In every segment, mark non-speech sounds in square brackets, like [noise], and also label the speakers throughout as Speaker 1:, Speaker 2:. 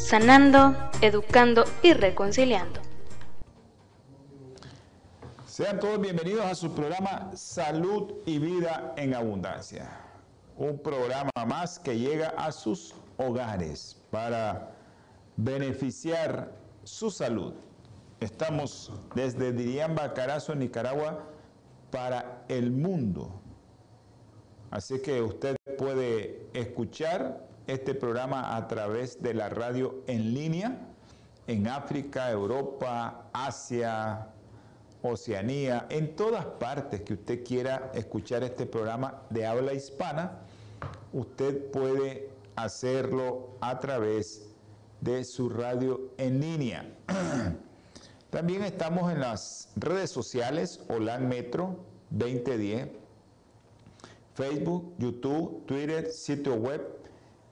Speaker 1: sanando, educando y reconciliando.
Speaker 2: Sean todos bienvenidos a su programa Salud y Vida en Abundancia. Un programa más que llega a sus hogares para beneficiar su salud. Estamos desde Diriamba, Carazo, Nicaragua, para el mundo. Así que usted puede escuchar este programa a través de la radio en línea en África, Europa, Asia, Oceanía, en todas partes que usted quiera escuchar este programa de habla hispana, usted puede hacerlo a través de su radio en línea. [clears throat] También estamos en las redes sociales Holan Metro 2010, Facebook, YouTube, Twitter, sitio web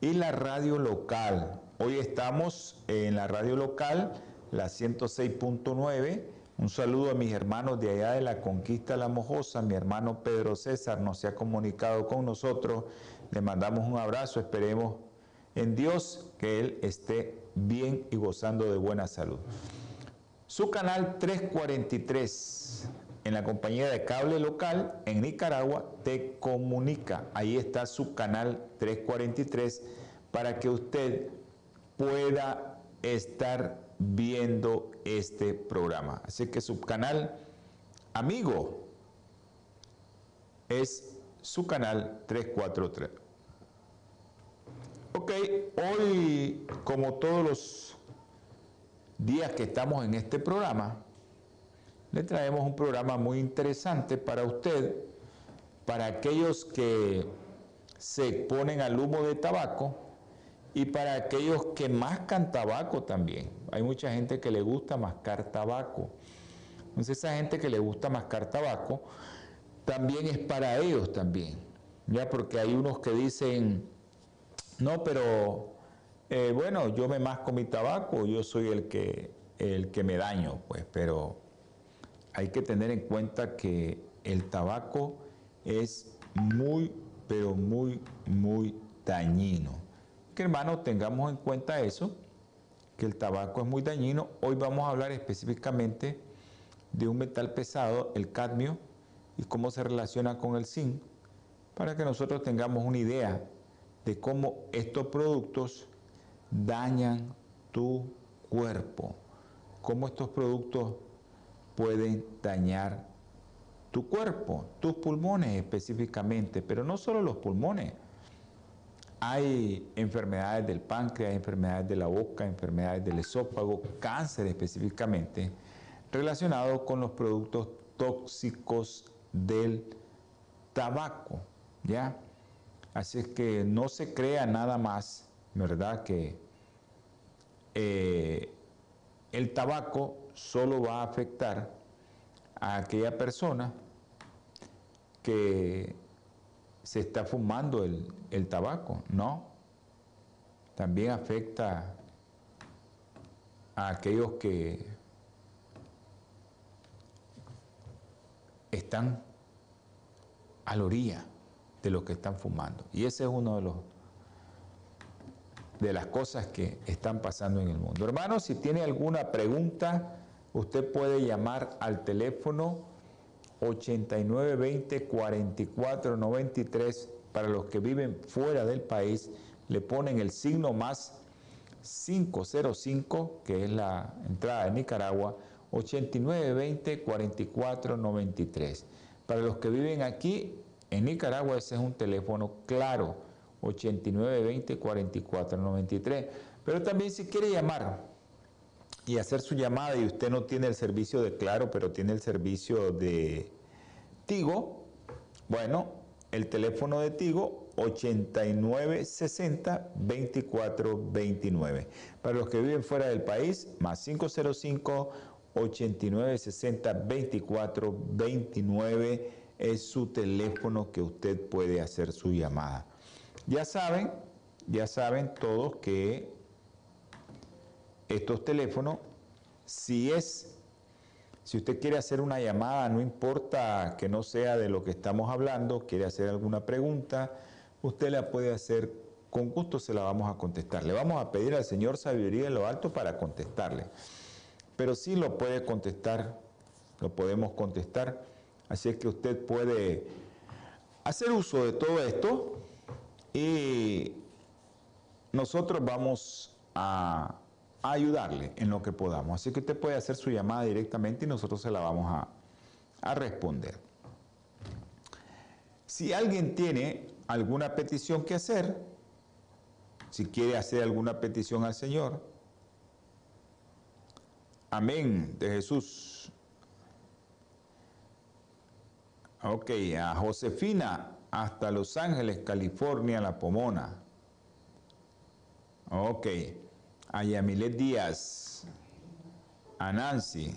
Speaker 2: y la radio local. Hoy estamos en la radio local, la 106.9. Un saludo a mis hermanos de allá de la Conquista La Mojosa. Mi hermano Pedro César nos se ha comunicado con nosotros. Le mandamos un abrazo. Esperemos en Dios que Él esté bien y gozando de buena salud. Su canal 343 en la compañía de cable local en Nicaragua te comunica. Ahí está su canal 343 para que usted pueda estar viendo este programa. Así que su canal amigo es su canal 343. Ok, hoy como todos los días que estamos en este programa, le traemos un programa muy interesante para usted, para aquellos que se exponen al humo de tabaco y para aquellos que mascan tabaco también. Hay mucha gente que le gusta mascar tabaco. Entonces esa gente que le gusta mascar tabaco también es para ellos también. Ya porque hay unos que dicen, no, pero eh, bueno, yo me masco mi tabaco, yo soy el que, el que me daño, pues, pero hay que tener en cuenta que el tabaco es muy, pero muy, muy dañino. Que hermano, tengamos en cuenta eso, que el tabaco es muy dañino. Hoy vamos a hablar específicamente de un metal pesado, el cadmio, y cómo se relaciona con el zinc, para que nosotros tengamos una idea de cómo estos productos dañan tu cuerpo, cómo estos productos pueden dañar tu cuerpo, tus pulmones específicamente, pero no solo los pulmones. Hay enfermedades del páncreas, enfermedades de la boca, enfermedades del esófago, cáncer específicamente, relacionados con los productos tóxicos del tabaco, ¿ya? Así es que no se crea nada más, ¿verdad? Que eh, el tabaco solo va a afectar a aquella persona que se está fumando el, tabaco, no. También afecta a aquellos que están a la orilla de los que están fumando. Y ese es uno de los de las cosas que están pasando en el mundo. Hermanos, si tiene alguna pregunta, usted puede llamar al teléfono 8920-4493 para los que viven fuera del país. Le ponen el signo más 505, que es la entrada de Nicaragua, 8920-4493. Para los que viven aquí en Nicaragua, ese es un teléfono claro, 8920-4493. Pero también si quiere llamar y hacer su llamada y usted no tiene el servicio de Claro, pero tiene el servicio de Tigo, bueno, el teléfono de Tigo 8960 2429. Para los que viven fuera del país, más 505 8960 2429 es su teléfono que usted puede hacer su llamada. Ya saben, ya saben todos que estos teléfonos, si es, si usted quiere hacer una llamada, no importa que no sea de lo que estamos hablando, quiere hacer alguna pregunta, usted la puede hacer, con gusto se la vamos a contestar. Le vamos a pedir al Señor sabiduría en lo alto para contestarle. Pero sí lo puede contestar, lo podemos contestar. Así es que usted puede hacer uso de todo esto y nosotros vamos a, ayudarle en lo que podamos. Así que usted puede hacer su llamada directamente y nosotros se la vamos a, a responder. Si alguien tiene alguna petición que hacer, si quiere hacer alguna petición al Señor, amén de Jesús. Ok, a Josefina hasta Los Ángeles, California, La Pomona. Ok, a Yamilet Díaz, a Nancy.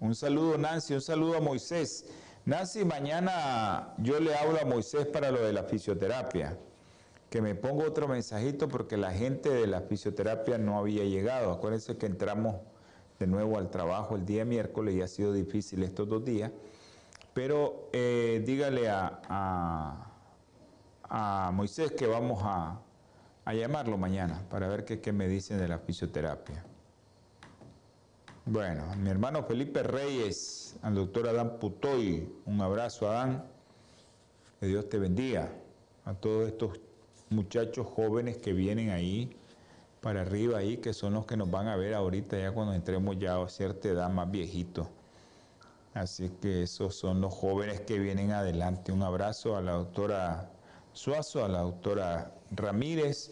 Speaker 2: Un saludo Nancy, un saludo a Moisés. Nancy, mañana yo le hablo a Moisés para lo de la fisioterapia. Que me ponga otro mensajito porque la gente de la fisioterapia no había llegado. Acuérdense que entramos de nuevo al trabajo el día miércoles y ha sido difícil estos dos días. Pero eh, dígale a, a, Moisés que vamos a, llamarlo mañana para ver qué, qué me dicen de la fisioterapia. Bueno, mi hermano Felipe Reyes, al doctor Adán Putoy, un abrazo Adán, que Dios te bendiga, a todos estos muchachos jóvenes que vienen ahí para arriba ahí, que son los que nos van a ver ahorita ya cuando entremos ya a cierta edad más viejitos. Así que esos son los jóvenes que vienen adelante. Un abrazo a la doctora Suazo, a la doctora Ramírez,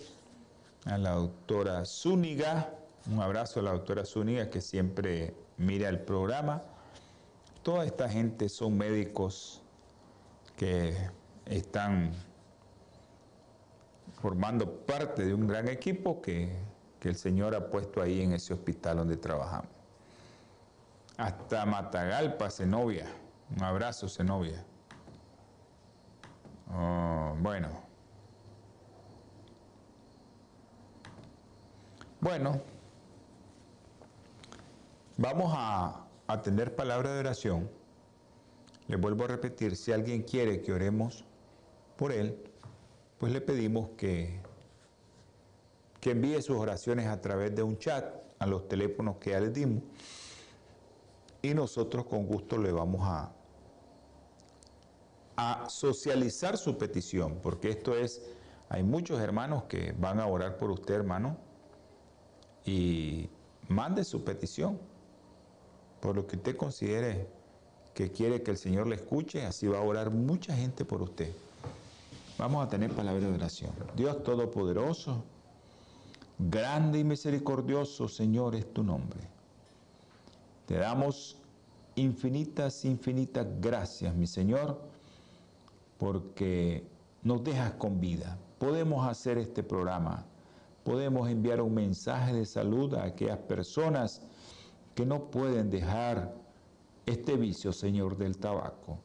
Speaker 2: a la doctora Zúñiga, un abrazo a la doctora Zúñiga que siempre mira el programa. Toda esta gente son médicos que están formando parte de un gran equipo que, que el Señor ha puesto ahí en ese hospital donde trabajamos. Hasta Matagalpa, Zenobia. Un abrazo, Zenobia. Oh, bueno. Bueno, Vamos a, tener palabra de oración. Le vuelvo a repetir, si alguien quiere que oremos por él, pues le pedimos que, que envíe sus oraciones a través de un chat a los teléfonos que ya les dimos y nosotros con gusto le vamos a, a socializar su petición, porque esto es, hay muchos hermanos que van a orar por usted, hermano, y mande su petición por lo que usted considere que quiere que el Señor le escuche, así va a orar mucha gente por usted. Vamos a tener palabra de oración. Dios Todopoderoso, grande y misericordioso, Señor, es tu nombre. Te damos infinitas, infinitas gracias, mi Señor, porque nos dejas con vida. Podemos hacer este programa, podemos enviar un mensaje de salud a aquellas personas que no pueden dejar este vicio, Señor, del tabaco.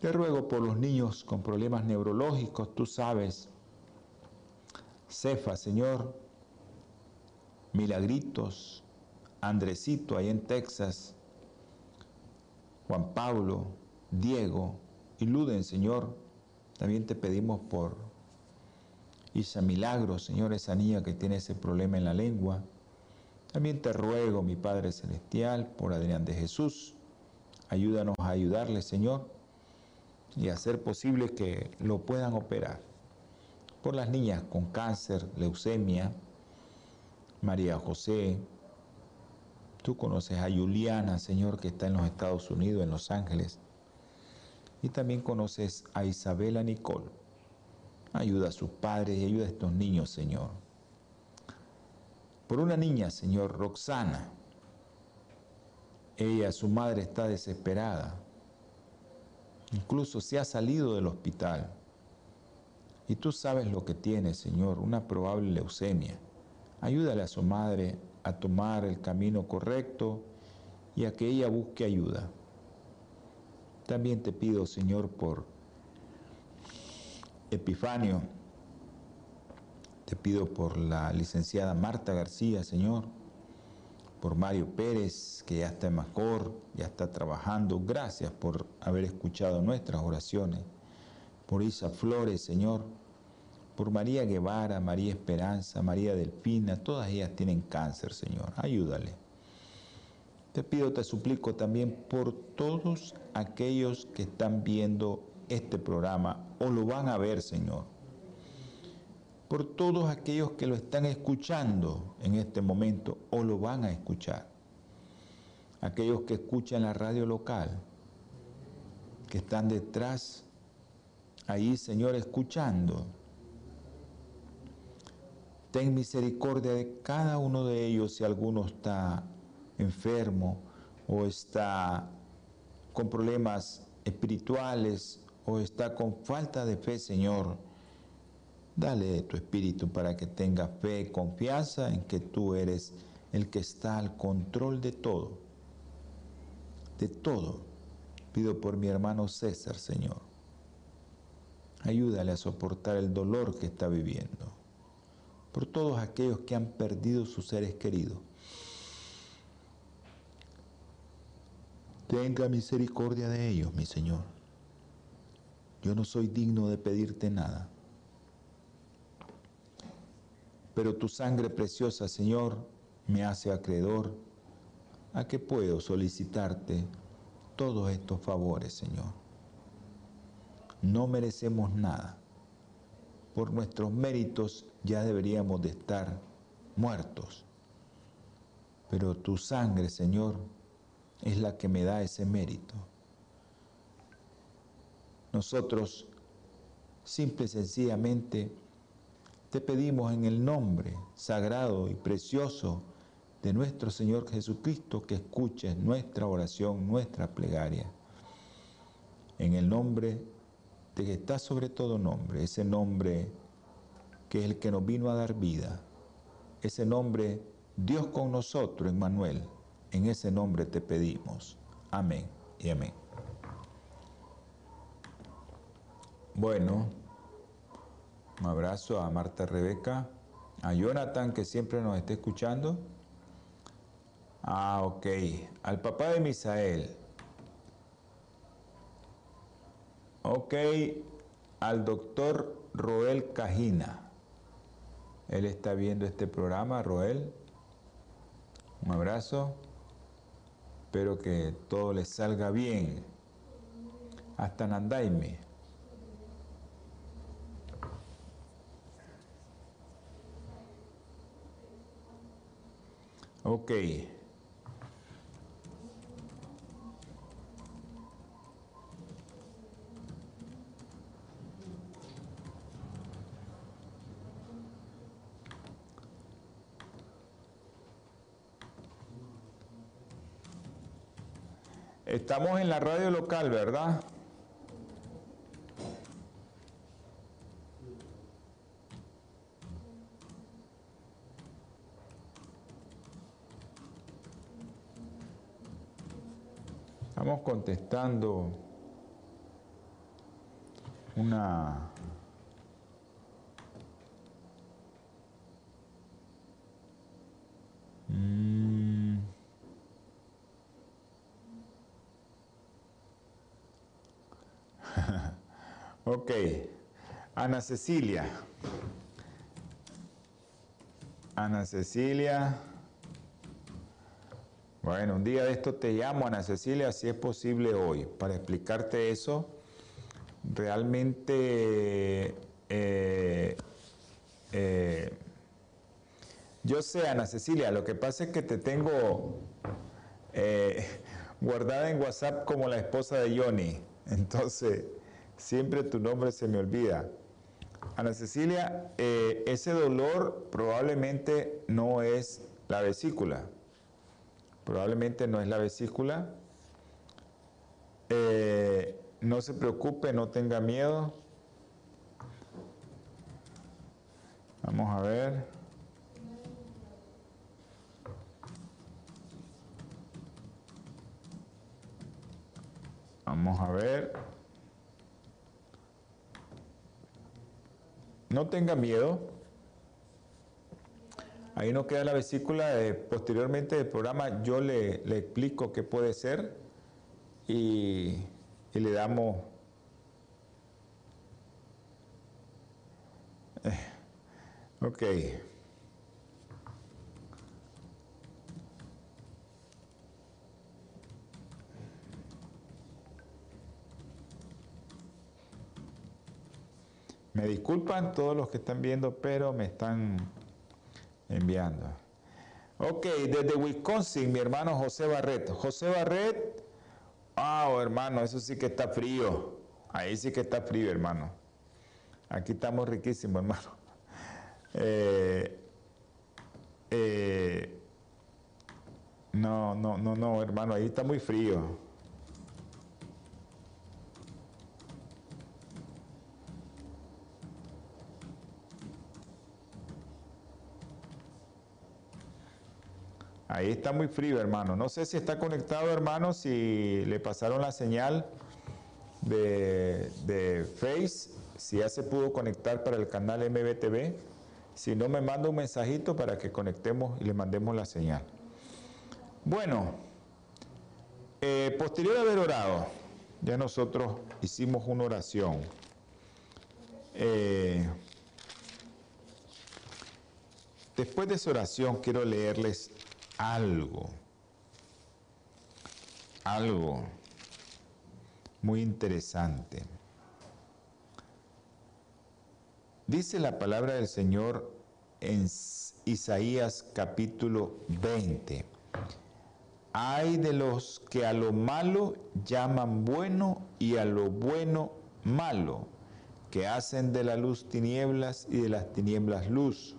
Speaker 2: Te ruego por los niños con problemas neurológicos, tú sabes. Cefa, Señor, Milagritos, Andresito ahí en Texas, Juan Pablo, Diego y Luden, Señor. También te pedimos por Isa Milagro, Señor, esa niña que tiene ese problema en la lengua. También te ruego, mi Padre Celestial, por Adrián de Jesús, ayúdanos a ayudarle, Señor, y hacer posible que lo puedan operar. Por las niñas con cáncer, leucemia, María José, tú conoces a Juliana, Señor, que está en los Estados Unidos, en Los Ángeles, y también conoces a Isabela Nicole. Ayuda a sus padres y ayuda a estos niños, Señor por una niña, señor Roxana. Ella, su madre, está desesperada. Incluso se ha salido del hospital. Y tú sabes lo que tiene, Señor, una probable leucemia. Ayúdale a su madre a tomar el camino correcto y a que ella busque ayuda. También te pido, Señor, por Epifanio, te pido por la licenciada Marta García, Señor, por Mario Pérez, que ya está en Macor, ya está trabajando. Gracias por haber escuchado nuestras oraciones. Por Isa Flores, Señor, por María Guevara, María Esperanza, María Delfina, todas ellas tienen cáncer, Señor. Ayúdale. Te pido, te suplico también por todos aquellos que están viendo este programa o lo van a ver, Señor. Por todos aquellos que lo están escuchando en este momento o lo van a escuchar. Aquellos que escuchan la radio local, que están detrás, ahí, Señor, escuchando. Ten misericordia de cada uno de ellos si alguno está enfermo o está con problemas espirituales o está con falta de fe, Señor, dale tu espíritu para que tenga fe y confianza en que tú eres el que está al control de todo. De todo. Pido por mi hermano César, Señor. Ayúdale a soportar el dolor que está viviendo. Por todos aquellos que han perdido sus seres queridos Tenga misericordia de ellos, mi Señor. Yo no soy digno de pedirte nada. Pero tu sangre preciosa, Señor, me hace acreedor a que puedo solicitarte todos estos favores, Señor. No merecemos nada. Por nuestros méritos ya deberíamos de estar muertos. Pero tu sangre, Señor, es la que me da ese mérito. Nosotros, simple y sencillamente, te pedimos en el nombre sagrado y precioso de nuestro Señor Jesucristo que escuches nuestra oración, nuestra plegaria. En el nombre de que está sobre todo nombre, ese nombre que es el que nos vino a dar vida, ese nombre Dios con nosotros, Emmanuel en ese nombre te pedimos. Amén y amén. Bueno, un abrazo a Marta Rebeca, a Jonathan que siempre nos está escuchando. Ah, ok. Al papá de Misael. Ok. Al doctor Roel Cajina. Él está viendo este programa, Roel. Un abrazo. Espero que todo les salga bien. Hasta Nandaime. Ok. Estamos en la radio local, ¿verdad? Estamos contestando una [laughs] Ok, Ana Cecilia. Ana Cecilia. Bueno, un día de esto te llamo, Ana Cecilia, si es posible hoy, para explicarte eso. Realmente, eh, eh, yo sé, Ana Cecilia, lo que pasa es que te tengo eh, guardada en WhatsApp como la esposa de Johnny. Entonces, siempre tu nombre se me olvida. Ana Cecilia, ese dolor probablemente no es la vesícula. Probablemente no es la vesícula. Eh, no se preocupe, no tenga miedo. Vamos a ver. Vamos a ver. No tenga miedo. Ahí nos queda la vesícula. posteriormente del programa yo le, explico qué puede ser y, y le damos... Eh, ok. Me disculpan todos los que están viendo, pero me están enviando. Ok, desde Wisconsin, mi hermano José Barret. José Barret, ah, oh, hermano, eso sí que está frío. Ahí sí que está frío, hermano. Aquí estamos riquísimos, hermano. [laughs] Eh, eh, no, no, no, no, hermano, ahí está muy frío. Ahí está muy frío, hermano. No sé si está conectado, hermano, si le pasaron la señal de, Face, si ya se pudo conectar para el canal MBTV. Si no, me manda un mensajito para que conectemos y le mandemos la señal. Bueno, eh, posterior a haber orado, ya nosotros hicimos una oración. Eh, después de esa oración quiero leerles algo, algo muy interesante. Dice la palabra del Señor en Isaías capítulo 20. Hay de los que a lo malo llaman bueno y a lo bueno malo, que hacen de la luz tinieblas y de las tinieblas luz,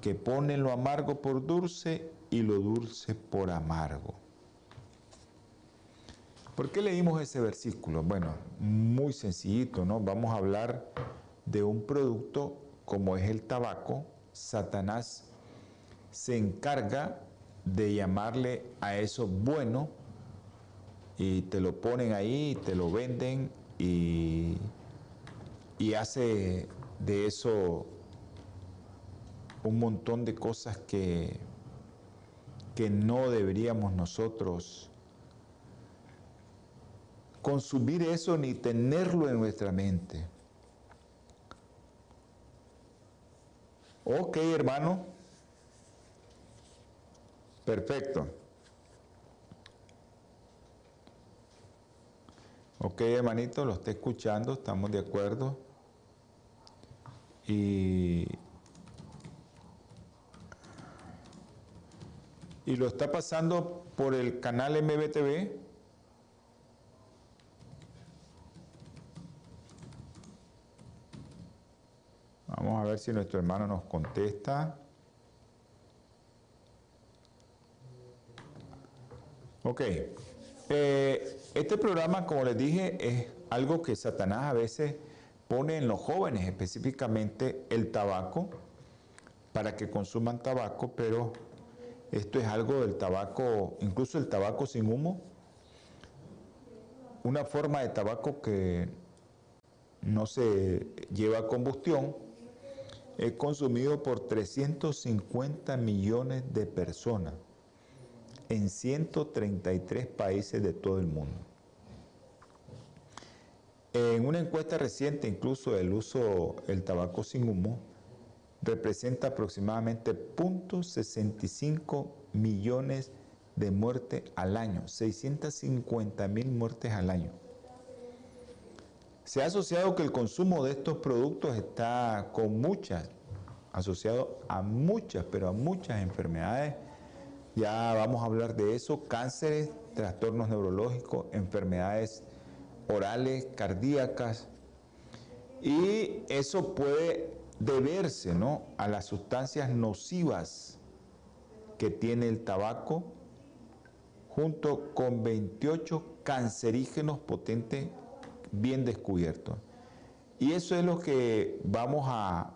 Speaker 2: que ponen lo amargo por dulce y lo dulce por amargo. ¿Por qué leímos ese versículo? Bueno, muy sencillito, ¿no? Vamos a hablar de un producto como es el tabaco. Satanás se encarga de llamarle a eso bueno y te lo ponen ahí, te lo venden y, y hace de eso un montón de cosas que que no deberíamos nosotros consumir eso ni tenerlo en nuestra mente. Ok, hermano. Perfecto. Ok, hermanito, lo está escuchando, estamos de acuerdo. Y y lo está pasando por el canal MBTV. Vamos a ver si nuestro hermano nos contesta. Ok. Eh, este programa, como les dije, es algo que Satanás a veces pone en los jóvenes, específicamente el tabaco, para que consuman tabaco, pero esto es algo del tabaco, incluso el tabaco sin humo, una forma de tabaco que no se lleva a combustión, es consumido por 350 millones de personas en 133 países de todo el mundo. En una encuesta reciente, incluso el uso del tabaco sin humo representa aproximadamente 0.65 millones de muertes al año, 650 mil muertes al año. Se ha asociado que el consumo de estos productos está con muchas, asociado a muchas, pero a muchas enfermedades. Ya vamos a hablar de eso, cánceres, trastornos neurológicos, enfermedades orales, cardíacas. Y eso puede deberse ¿no? a las sustancias nocivas que tiene el tabaco, junto con 28 cancerígenos potentes bien descubiertos. Y eso es lo que vamos a,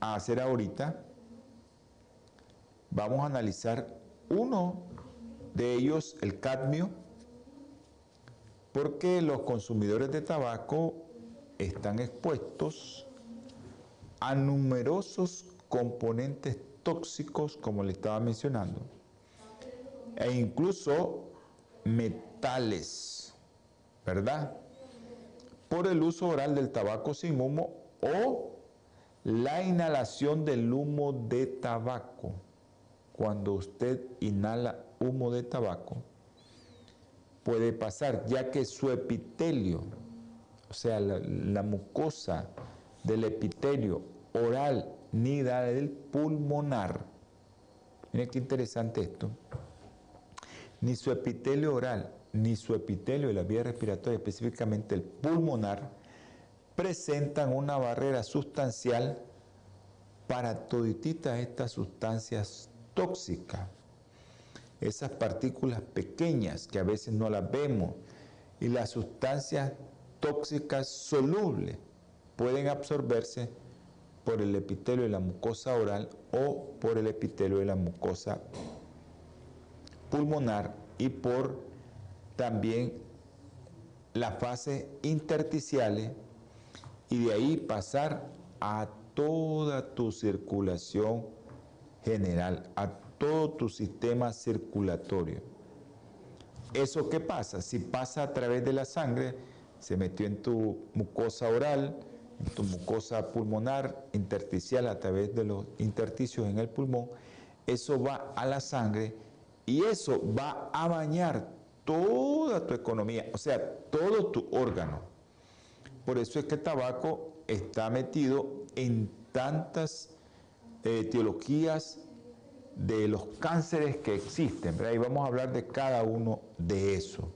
Speaker 2: a hacer ahorita, vamos a analizar uno de ellos, el cadmio, porque los consumidores de tabaco están expuestos a numerosos componentes tóxicos, como le estaba mencionando, e incluso metales, ¿verdad? Por el uso oral del tabaco sin humo o la inhalación del humo de tabaco. Cuando usted inhala humo de tabaco, puede pasar, ya que su epitelio, o sea, la, mucosa del epitelio oral ni del pulmonar, miren qué interesante esto, ni su epitelio oral ni su epitelio de la vía respiratoria, específicamente el pulmonar, presentan una barrera sustancial para todititas estas sustancias tóxicas. Esas partículas pequeñas que a veces no las vemos y las sustancias tóxicas solubles pueden absorberse por el epitelio de la mucosa oral o por el epitelio de la mucosa pulmonar y por también las fases intersticiales y de ahí pasar a toda tu circulación general, a todo tu sistema circulatorio. ¿Eso qué pasa? Si pasa a través de la sangre, se metió en tu mucosa oral, tu mucosa pulmonar, intersticial a través de los intersticios en el pulmón, eso va a la sangre y eso va a bañar toda tu economía, o sea, todo tu órgano. Por eso es que el tabaco está metido en tantas eh, teologías de los cánceres que existen, ¿verdad? Y vamos a hablar de cada uno de eso.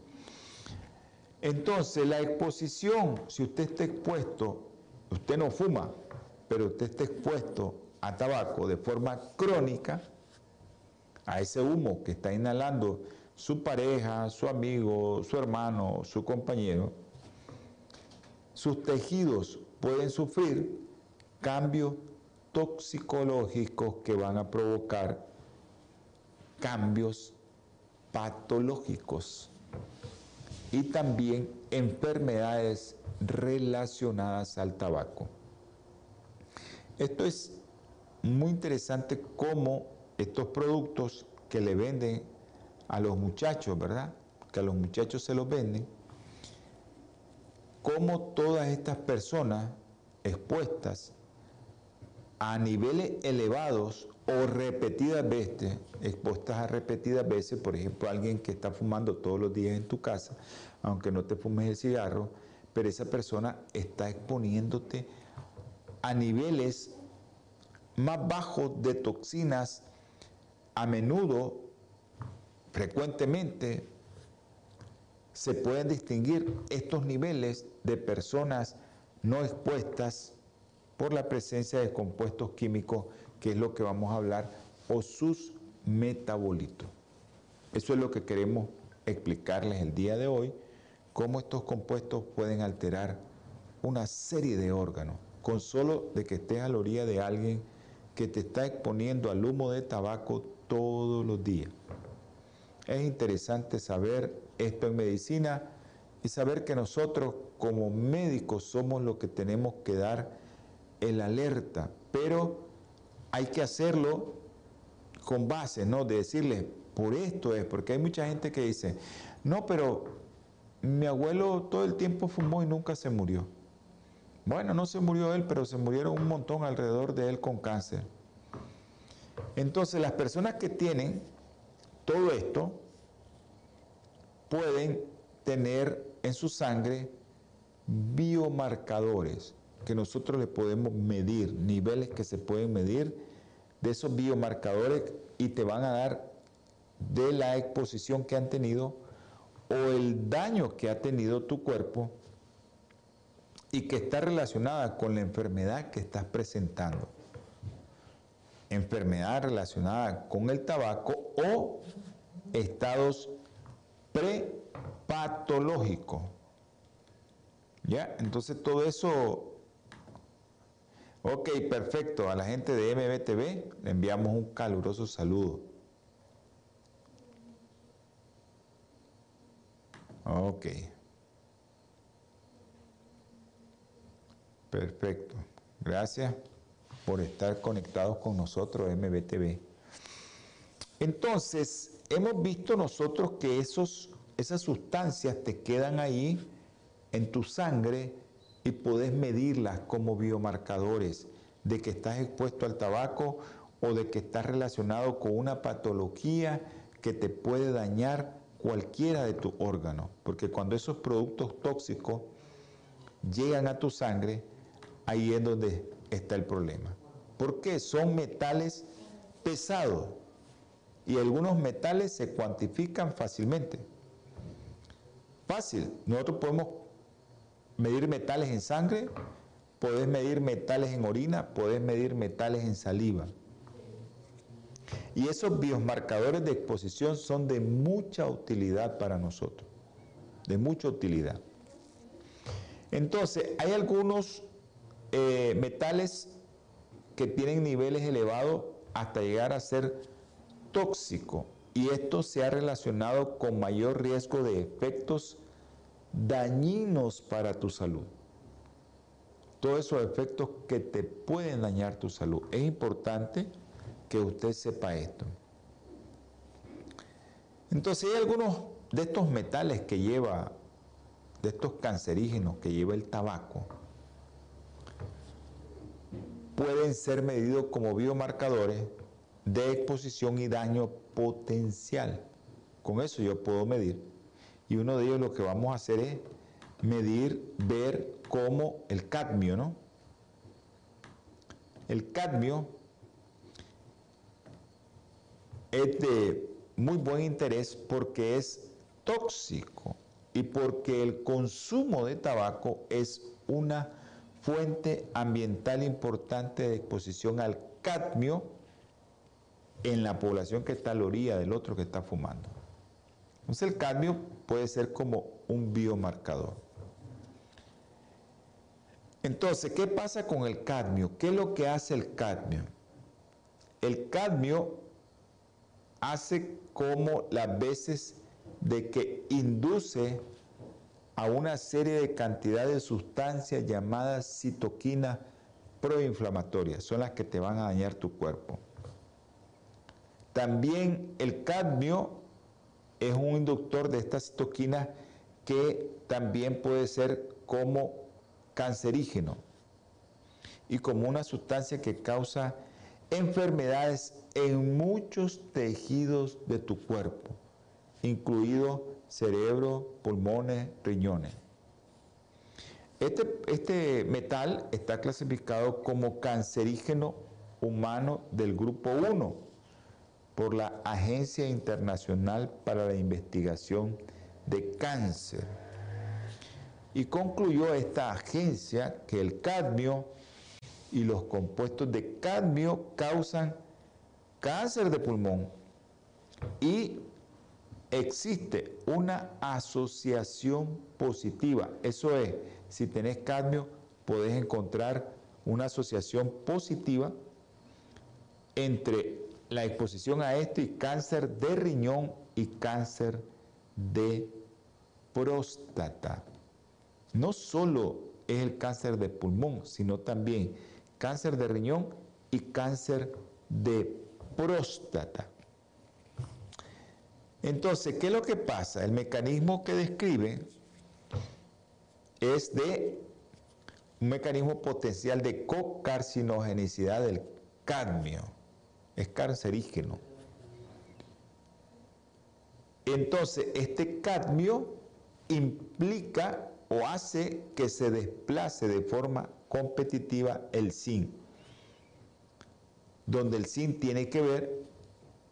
Speaker 2: Entonces, la exposición, si usted está expuesto, usted no fuma, pero usted está expuesto a tabaco de forma crónica, a ese humo que está inhalando su pareja, su amigo, su hermano, su compañero, sus tejidos pueden sufrir cambios toxicológicos que van a provocar cambios patológicos y también enfermedades relacionadas al tabaco. Esto es muy interesante cómo estos productos que le venden a los muchachos, ¿verdad? Que a los muchachos se los venden, cómo todas estas personas expuestas a niveles elevados o repetidas veces, expuestas a repetidas veces, por ejemplo, alguien que está fumando todos los días en tu casa, aunque no te fumes el cigarro, pero esa persona está exponiéndote a niveles más bajos de toxinas, a menudo, frecuentemente, se pueden distinguir estos niveles de personas no expuestas por la presencia de compuestos químicos, que es lo que vamos a hablar, o sus metabolitos. Eso es lo que queremos explicarles el día de hoy, cómo estos compuestos pueden alterar una serie de órganos, con solo de que estés a la orilla de alguien que te está exponiendo al humo de tabaco todos los días. Es interesante saber esto en medicina y saber que nosotros como médicos somos los que tenemos que dar el alerta, pero hay que hacerlo con base, ¿no? De decirle, por esto es, porque hay mucha gente que dice, no, pero mi abuelo todo el tiempo fumó y nunca se murió. Bueno, no se murió él, pero se murieron un montón alrededor de él con cáncer. Entonces, las personas que tienen todo esto pueden tener en su sangre biomarcadores que nosotros le podemos medir, niveles que se pueden medir de esos biomarcadores y te van a dar de la exposición que han tenido o el daño que ha tenido tu cuerpo y que está relacionada con la enfermedad que estás presentando. Enfermedad relacionada con el tabaco o estados prepatológicos. ¿Ya? Entonces todo eso Ok, perfecto. A la gente de MBTV le enviamos un caluroso saludo. Ok. Perfecto. Gracias por estar conectados con nosotros, MBTV. Entonces, hemos visto nosotros que esos, esas sustancias te quedan ahí en tu sangre y puedes medirlas como biomarcadores de que estás expuesto al tabaco o de que estás relacionado con una patología que te puede dañar cualquiera de tus órganos. Porque cuando esos productos tóxicos llegan a tu sangre, ahí es donde está el problema. Porque son metales pesados y algunos metales se cuantifican fácilmente. Fácil, nosotros podemos medir metales en sangre, podés medir metales en orina, podés medir metales en saliva. Y esos biomarcadores de exposición son de mucha utilidad para nosotros, de mucha utilidad. Entonces, hay algunos eh, metales que tienen niveles elevados hasta llegar a ser tóxicos y esto se ha relacionado con mayor riesgo de efectos dañinos para tu salud. Todos esos efectos que te pueden dañar tu salud. Es importante que usted sepa esto. Entonces hay algunos de estos metales que lleva, de estos cancerígenos que lleva el tabaco, pueden ser medidos como biomarcadores de exposición y daño potencial. Con eso yo puedo medir y uno de ellos lo que vamos a hacer es medir, ver cómo el cadmio, ¿no? El cadmio es de muy buen interés porque es tóxico y porque el consumo de tabaco es una fuente ambiental importante de exposición al cadmio en la población que está a la orilla del otro que está fumando. Entonces el cadmio puede ser como un biomarcador. Entonces, ¿qué pasa con el cadmio? ¿Qué es lo que hace el cadmio? El cadmio hace como las veces de que induce a una serie de cantidad de sustancias llamadas citoquinas proinflamatorias, son las que te van a dañar tu cuerpo. También el cadmio es un inductor de estas citoquinas que también puede ser como cancerígeno y como una sustancia que causa enfermedades en muchos tejidos de tu cuerpo, incluido cerebro, pulmones, riñones. Este, este metal está clasificado como cancerígeno humano del grupo 1 por la Agencia Internacional para la Investigación de Cáncer. Y concluyó esta agencia que el cadmio y los compuestos de cadmio causan cáncer de pulmón y existe una asociación positiva. Eso es, si tenés cadmio, podés encontrar una asociación positiva entre la exposición a esto y cáncer de riñón y cáncer de próstata. No solo es el cáncer de pulmón, sino también cáncer de riñón y cáncer de próstata. Entonces, ¿qué es lo que pasa? El mecanismo que describe es de un mecanismo potencial de cocarcinogenicidad del cadmio es cancerígeno. Entonces, este cadmio implica o hace que se desplace de forma competitiva el zinc, donde el zinc tiene que ver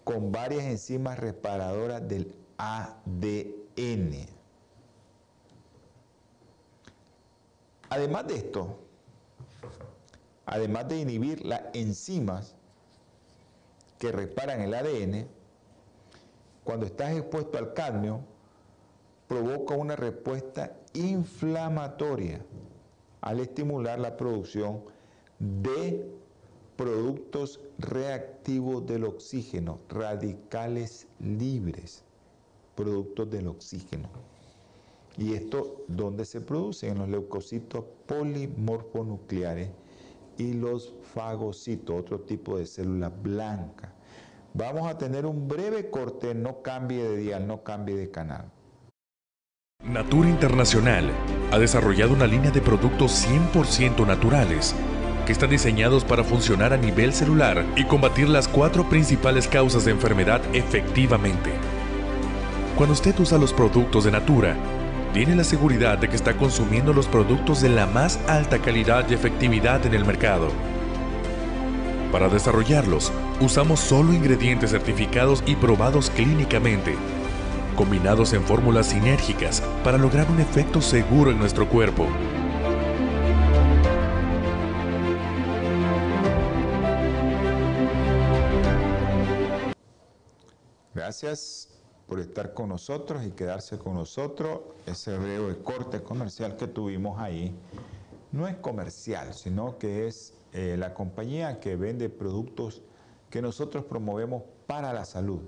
Speaker 2: con varias enzimas reparadoras del ADN. Además de esto, además de inhibir las enzimas que reparan el ADN, cuando estás expuesto al cadmio, provoca una respuesta inflamatoria al estimular la producción de productos reactivos del oxígeno, radicales libres, productos del oxígeno. ¿Y esto dónde se produce? En los leucocitos polimorfonucleares y los fagocitos, otro tipo de célula blanca. Vamos a tener un breve corte, no cambie de dial, no cambie de canal.
Speaker 3: Natura Internacional ha desarrollado una línea de productos 100% naturales que están diseñados para funcionar a nivel celular y combatir las cuatro principales causas de enfermedad efectivamente. Cuando usted usa los productos de Natura, tiene la seguridad de que está consumiendo los productos de la más alta calidad y efectividad en el mercado. Para desarrollarlos, usamos solo ingredientes certificados y probados clínicamente combinados en fórmulas sinérgicas para lograr un efecto seguro en nuestro cuerpo.
Speaker 2: Gracias por estar con nosotros y quedarse con nosotros. Ese breve corte comercial que tuvimos ahí no es comercial, sino que es eh, la compañía que vende productos que nosotros promovemos para la salud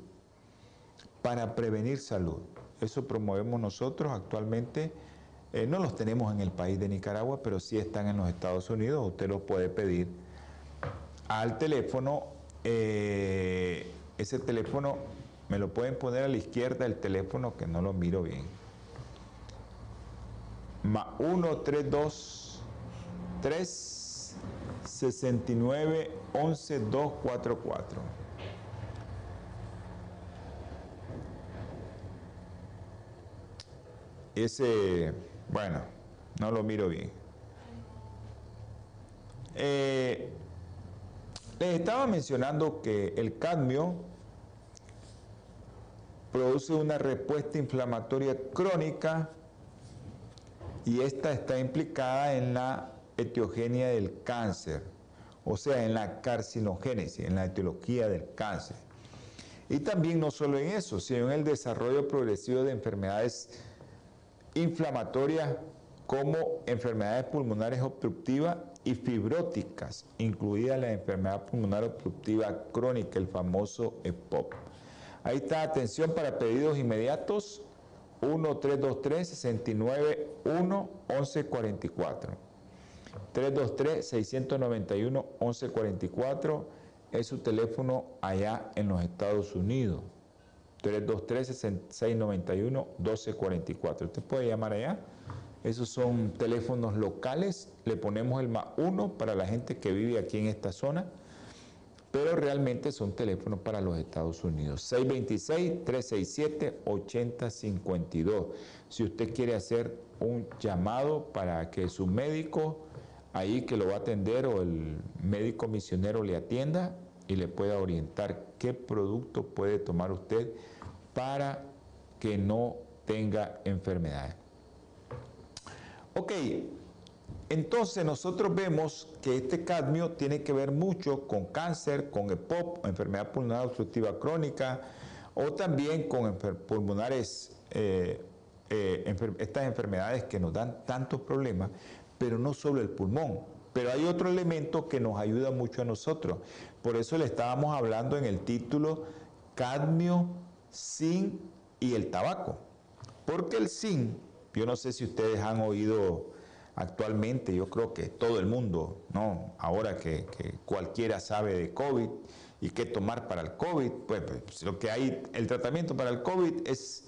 Speaker 2: para prevenir salud. Eso promovemos nosotros actualmente. Eh, no los tenemos en el país de Nicaragua, pero sí están en los Estados Unidos. Usted los puede pedir al teléfono. Eh, ese teléfono me lo pueden poner a la izquierda del teléfono que no lo miro bien. Más 1 3 2 3 69 11 2 4 4. ese, bueno, no lo miro bien. Eh, les estaba mencionando que el cadmio produce una respuesta inflamatoria crónica y esta está implicada en la etiogenia del cáncer, o sea, en la carcinogénesis, en la etiología del cáncer. Y también no solo en eso, sino en el desarrollo progresivo de enfermedades inflamatorias como enfermedades pulmonares obstructivas y fibróticas, incluida la enfermedad pulmonar obstructiva crónica, el famoso EPOP. Ahí está, atención para pedidos inmediatos, 1323 69 1 1144. 323 691 1144 es su teléfono allá en los Estados Unidos. 323-691-1244. Usted puede llamar allá. Esos son teléfonos locales. Le ponemos el más uno para la gente que vive aquí en esta zona. Pero realmente son teléfonos para los Estados Unidos. 626-367-8052. Si usted quiere hacer un llamado para que su médico ahí que lo va a atender o el médico misionero le atienda y le pueda orientar qué producto puede tomar usted para que no tenga enfermedades. Ok, entonces nosotros vemos que este cadmio tiene que ver mucho con cáncer, con EPOP, enfermedad pulmonar obstructiva crónica, o también con pulmonares, eh, eh, estas enfermedades que nos dan tantos problemas, pero no solo el pulmón. Pero hay otro elemento que nos ayuda mucho a nosotros. Por eso le estábamos hablando en el título cadmio zinc y el tabaco. Porque el zinc, yo no sé si ustedes han oído actualmente, yo creo que todo el mundo, ¿no? Ahora que, cualquiera sabe de COVID y qué tomar para el COVID, pues, pues, lo que hay, el tratamiento para el COVID es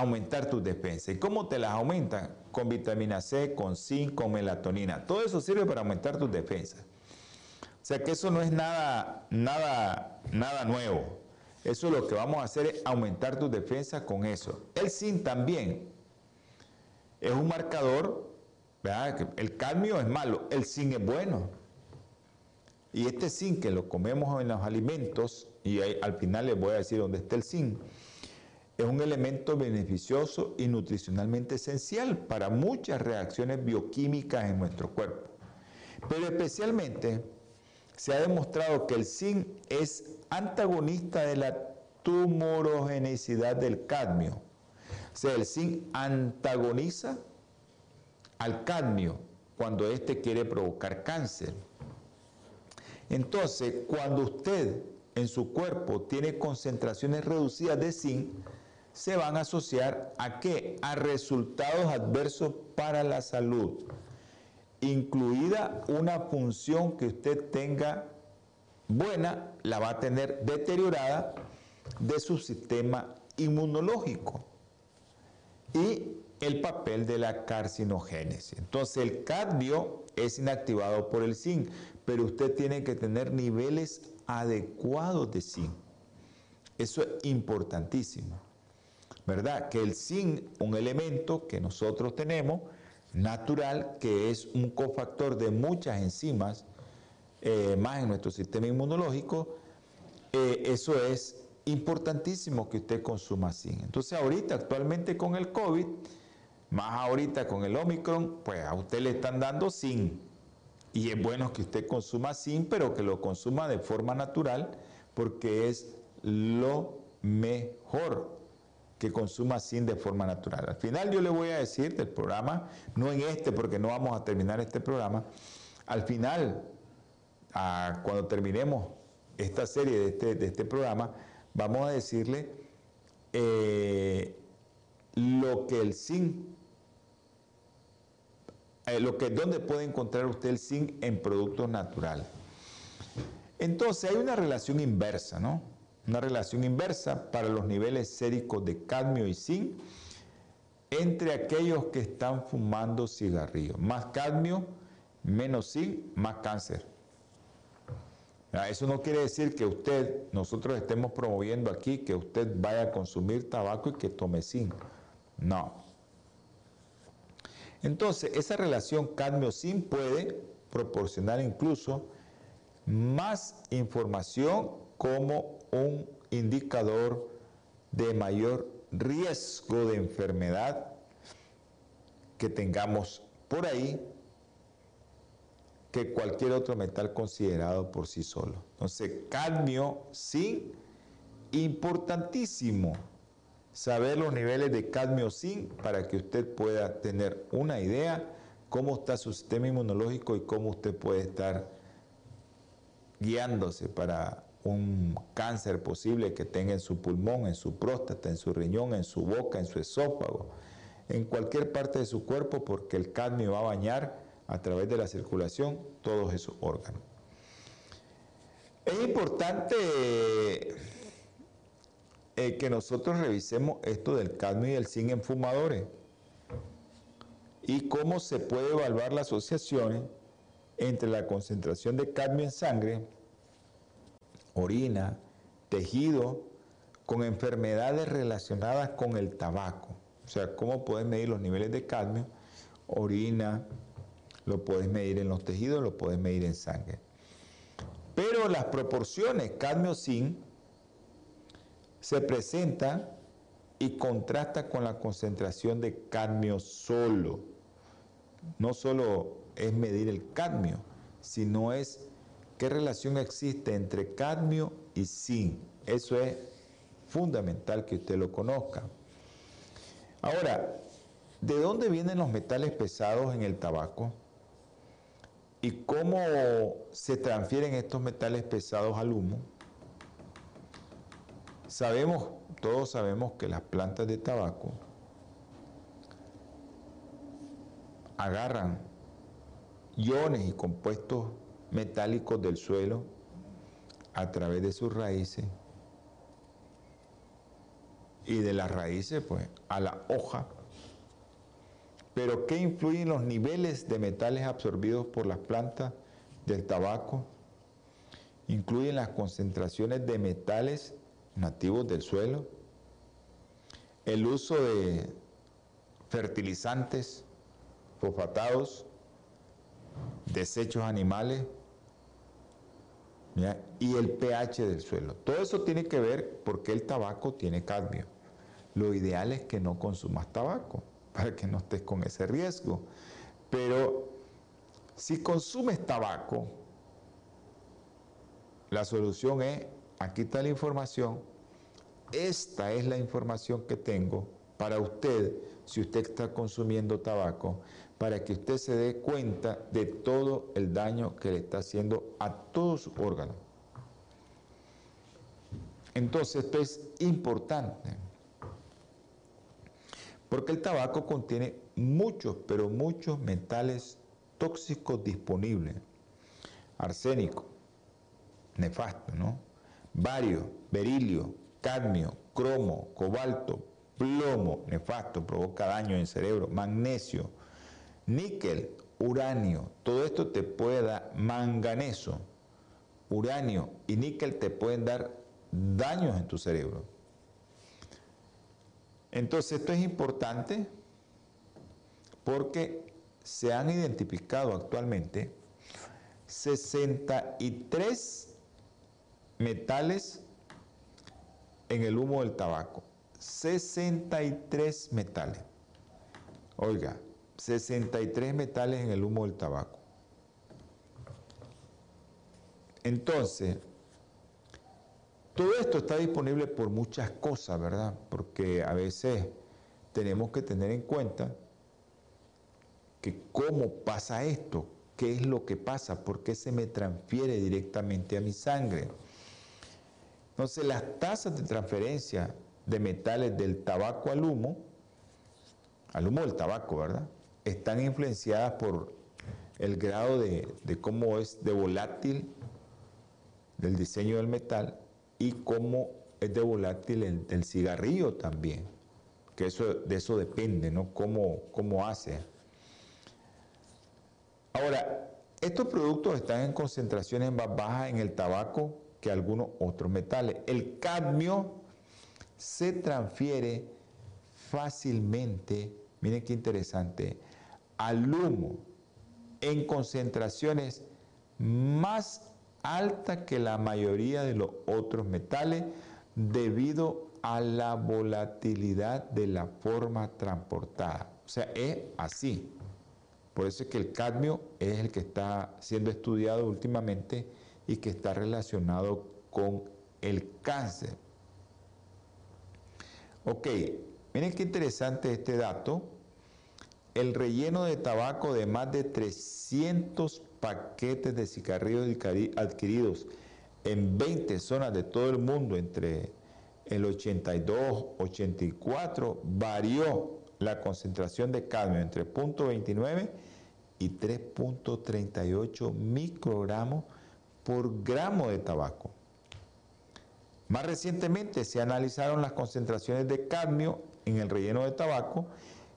Speaker 2: aumentar tus defensas. ¿Y cómo te las aumentan? Con vitamina C, con zinc, con melatonina. Todo eso sirve para aumentar tus defensas. O sea que eso no es nada, nada, nada nuevo. Eso lo que vamos a hacer es aumentar tu defensa con eso. El zinc también es un marcador. El cadmio es malo, el zinc es bueno. Y este zinc que lo comemos en los alimentos, y al final les voy a decir dónde está el zinc, es un elemento beneficioso y nutricionalmente esencial para muchas reacciones bioquímicas en nuestro cuerpo. Pero especialmente se ha demostrado que el zinc es antagonista de la tumorogenicidad del cadmio. O sea, el zinc antagoniza al cadmio cuando éste quiere provocar cáncer. Entonces, cuando usted en su cuerpo tiene concentraciones reducidas de zinc, se van a asociar a qué? A resultados adversos para la salud, incluida una función que usted tenga buena, la va a tener deteriorada de su sistema inmunológico y el papel de la carcinogénesis. Entonces el cadmio es inactivado por el zinc, pero usted tiene que tener niveles adecuados de zinc. Eso es importantísimo. ¿Verdad? Que el zinc, un elemento que nosotros tenemos, natural, que es un cofactor de muchas enzimas, eh, más en nuestro sistema inmunológico, eh, eso es importantísimo que usted consuma zinc. Entonces ahorita, actualmente con el COVID, más ahorita con el Omicron, pues a usted le están dando zinc. Y es bueno que usted consuma zinc, pero que lo consuma de forma natural, porque es lo mejor que consuma zinc de forma natural. Al final yo le voy a decir del programa, no en este, porque no vamos a terminar este programa, al final, cuando terminemos esta serie de este, de este programa, vamos a decirle eh, lo que el zinc, eh, lo que, dónde puede encontrar usted el zinc en productos naturales. Entonces hay una relación inversa, ¿no? Una relación inversa para los niveles séricos de cadmio y zinc entre aquellos que están fumando cigarrillos. Más cadmio, menos zinc, más cáncer. Eso no quiere decir que usted, nosotros estemos promoviendo aquí que usted vaya a consumir tabaco y que tome zinc. No. Entonces, esa relación cadmio-zinc puede proporcionar incluso más información como un indicador de mayor riesgo de enfermedad que tengamos por ahí que cualquier otro metal considerado por sí solo. Entonces, cadmio, sí, importantísimo saber los niveles de cadmio zinc para que usted pueda tener una idea cómo está su sistema inmunológico y cómo usted puede estar guiándose para un cáncer posible que tenga en su pulmón, en su próstata, en su riñón, en su boca, en su esófago, en cualquier parte de su cuerpo, porque el cadmio va a bañar a través de la circulación todos esos órganos. Es importante eh, que nosotros revisemos esto del cadmio y el zinc en fumadores y cómo se puede evaluar las asociaciones entre la concentración de cadmio en sangre, orina, tejido, con enfermedades relacionadas con el tabaco. O sea, cómo puedes medir los niveles de cadmio, orina, lo puedes medir en los tejidos, lo puedes medir en sangre. Pero las proporciones cadmio-zinc se presentan y contrasta con la concentración de cadmio solo. No solo es medir el cadmio, sino es qué relación existe entre cadmio y zinc. Eso es fundamental que usted lo conozca. Ahora, ¿de dónde vienen los metales pesados en el tabaco? ¿Y cómo se transfieren estos metales pesados al humo? Sabemos, todos sabemos que las plantas de tabaco agarran iones y compuestos metálicos del suelo a través de sus raíces y de las raíces pues a la hoja. Pero ¿qué influyen los niveles de metales absorbidos por las plantas del tabaco? Incluyen las concentraciones de metales nativos del suelo, el uso de fertilizantes fosfatados, desechos animales y el pH del suelo. Todo eso tiene que ver porque el tabaco tiene cadmio. Lo ideal es que no consumas tabaco [laughs] para que no estés con ese riesgo. Pero si consumes tabaco, la solución es, aquí está la información, esta es la información que tengo para usted si usted está consumiendo tabaco, para que usted se dé cuenta de todo el daño que le está haciendo a todos sus órganos. Entonces esto es importante, porque el tabaco contiene muchos, pero muchos metales tóxicos disponibles. Arsénico, nefasto, ¿no? Bario, berilio, cadmio, cromo, cobalto, plomo, nefasto, provoca daño en el cerebro, magnesio, níquel, uranio, todo esto te puede dar manganeso, uranio y níquel te pueden dar daños en tu cerebro. Entonces esto es importante porque se han identificado actualmente 63 metales en el humo del tabaco. 63 metales. Oiga, 63 metales en el humo del tabaco. Entonces, todo esto está disponible por muchas cosas, ¿verdad? Porque a veces tenemos que tener en cuenta que cómo pasa esto, qué es lo que pasa, por qué se me transfiere directamente a mi sangre. Entonces las tasas de transferencia de metales del tabaco al humo, al humo del tabaco, ¿verdad? Están influenciadas por el grado de, cómo es de volátil del diseño del metal y cómo es de volátil el, cigarrillo también, que eso, de eso depende, ¿no? Cómo, cómo hace. Ahora, estos productos están en concentraciones más bajas en el tabaco que algunos otros metales. El cadmio se transfiere fácilmente, miren qué interesante, al humo en concentraciones más altas que la mayoría de los otros metales debido a la volatilidad de la forma transportada. O sea, es así. Por eso es que el cadmio es el que está siendo estudiado últimamente y que está relacionado con el cáncer. Ok, miren qué interesante este dato. El relleno de tabaco de más de 300 paquetes de cigarrillos adquiridos en 20 zonas de todo el mundo entre el 82, 84, varió la concentración de cadmio entre 0.29 y 3.38 microgramos por gramo de tabaco. Más recientemente se analizaron las concentraciones de cadmio en el relleno de tabaco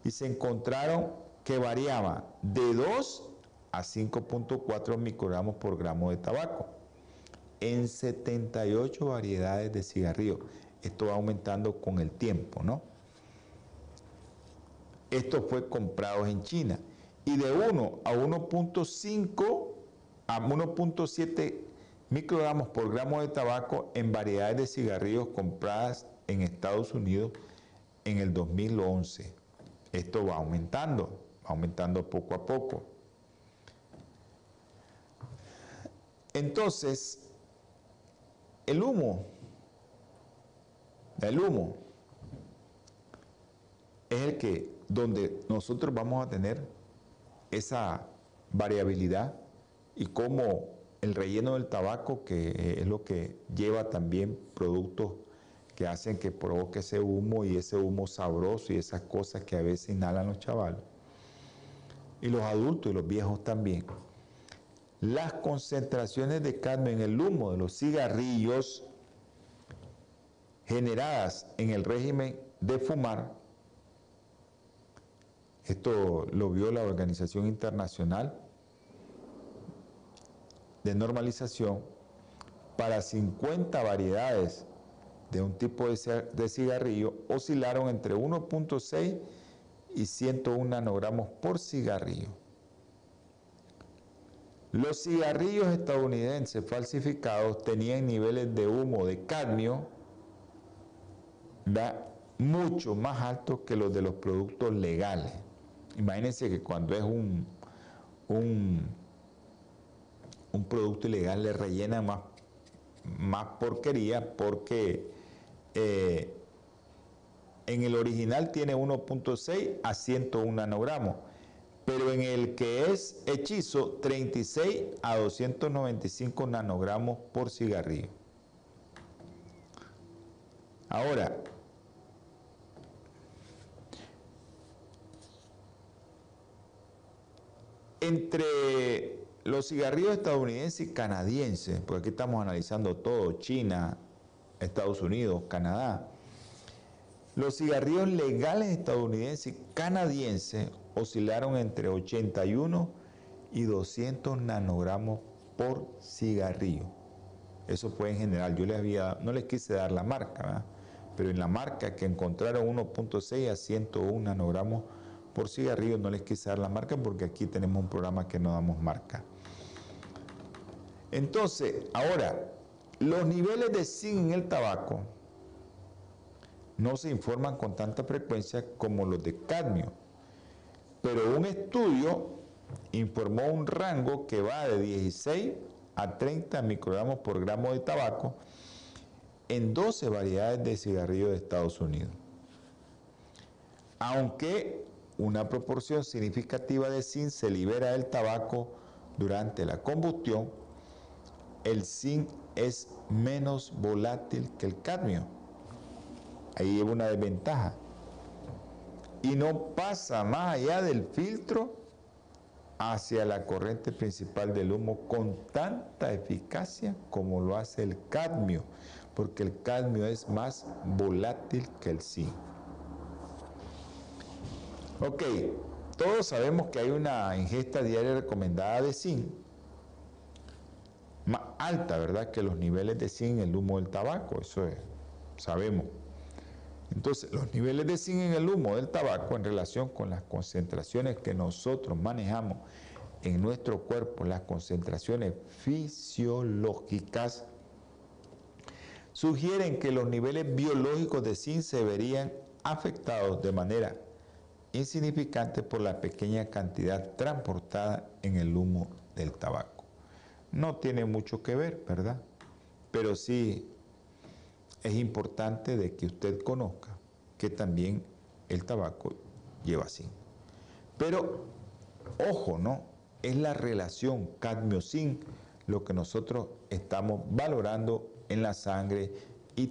Speaker 2: y se encontraron que variaba de 2 a 5.4 microgramos por gramo de tabaco en 78 variedades de cigarrillos. Esto va aumentando con el tiempo, ¿no? Esto fue comprado en China. Y de 1 a 1.5 a 1.7 microgramos por gramo de tabaco en variedades de cigarrillos compradas en Estados Unidos en el 2011. Esto va aumentando, va aumentando poco a poco. Entonces, el humo, el humo es el que, donde nosotros vamos a tener esa variabilidad y cómo el relleno del tabaco, que es lo que lleva también productos que hacen que provoque ese humo y ese humo sabroso y esas cosas que a veces inhalan los chavalos. Y los adultos y los viejos también. Las concentraciones de cadmio en el humo de los cigarrillos generadas en el régimen de fumar, esto lo vio la Organización Internacional de normalización para 50 variedades de un tipo de cigarrillo oscilaron entre 1.6 y 101 nanogramos por cigarrillo. Los cigarrillos estadounidenses falsificados tenían niveles de humo de cadmio mucho más altos que los de los productos legales. Imagínense que cuando es un, un un producto ilegal le rellena más, más porquería porque eh, en el original tiene 1.6 a 101 nanogramos, pero en el que es hechizo 36 a 295 nanogramos por cigarrillo. Ahora, entre los cigarrillos estadounidenses y canadienses, porque aquí estamos analizando todo, China, Estados Unidos, Canadá, los cigarrillos legales estadounidenses y canadienses oscilaron entre 81 y 200 nanogramos por cigarrillo. Eso fue en general. Yo les había, no les quise dar la marca, pero en la marca que encontraron 1.6 a 101 nanogramos por cigarrillo, no les quise dar la marca porque aquí tenemos un programa que no damos marca. Entonces, ahora, los niveles de zinc en el tabaco no se informan con tanta frecuencia como los de cadmio, pero un estudio informó un rango que va de 16 a 30 microgramos por gramo de tabaco en 12 variedades de cigarrillos de Estados Unidos. Aunque una proporción significativa de zinc se libera del tabaco durante la combustión, el zinc es menos volátil que el cadmio. Ahí lleva una desventaja. Y no pasa más allá del filtro hacia la corriente principal del humo con tanta eficacia como lo hace el cadmio, porque el cadmio es más volátil que el zinc. Ok, todos sabemos que hay una ingesta diaria recomendada de zinc, alta, ¿verdad?, que los niveles de zinc en el humo del tabaco, eso es, sabemos. Entonces, los niveles de zinc en el humo del tabaco en relación con las concentraciones que nosotros manejamos en nuestro cuerpo, las concentraciones fisiológicas, sugieren que los niveles biológicos de zinc se verían afectados de manera insignificante por la pequeña cantidad transportada en el humo del tabaco. No tiene mucho que ver, ¿verdad? Pero sí es importante de que usted conozca que también el tabaco lleva zinc. Pero, ojo, ¿no? Es la relación cadmio-zinc lo que nosotros estamos valorando en la sangre y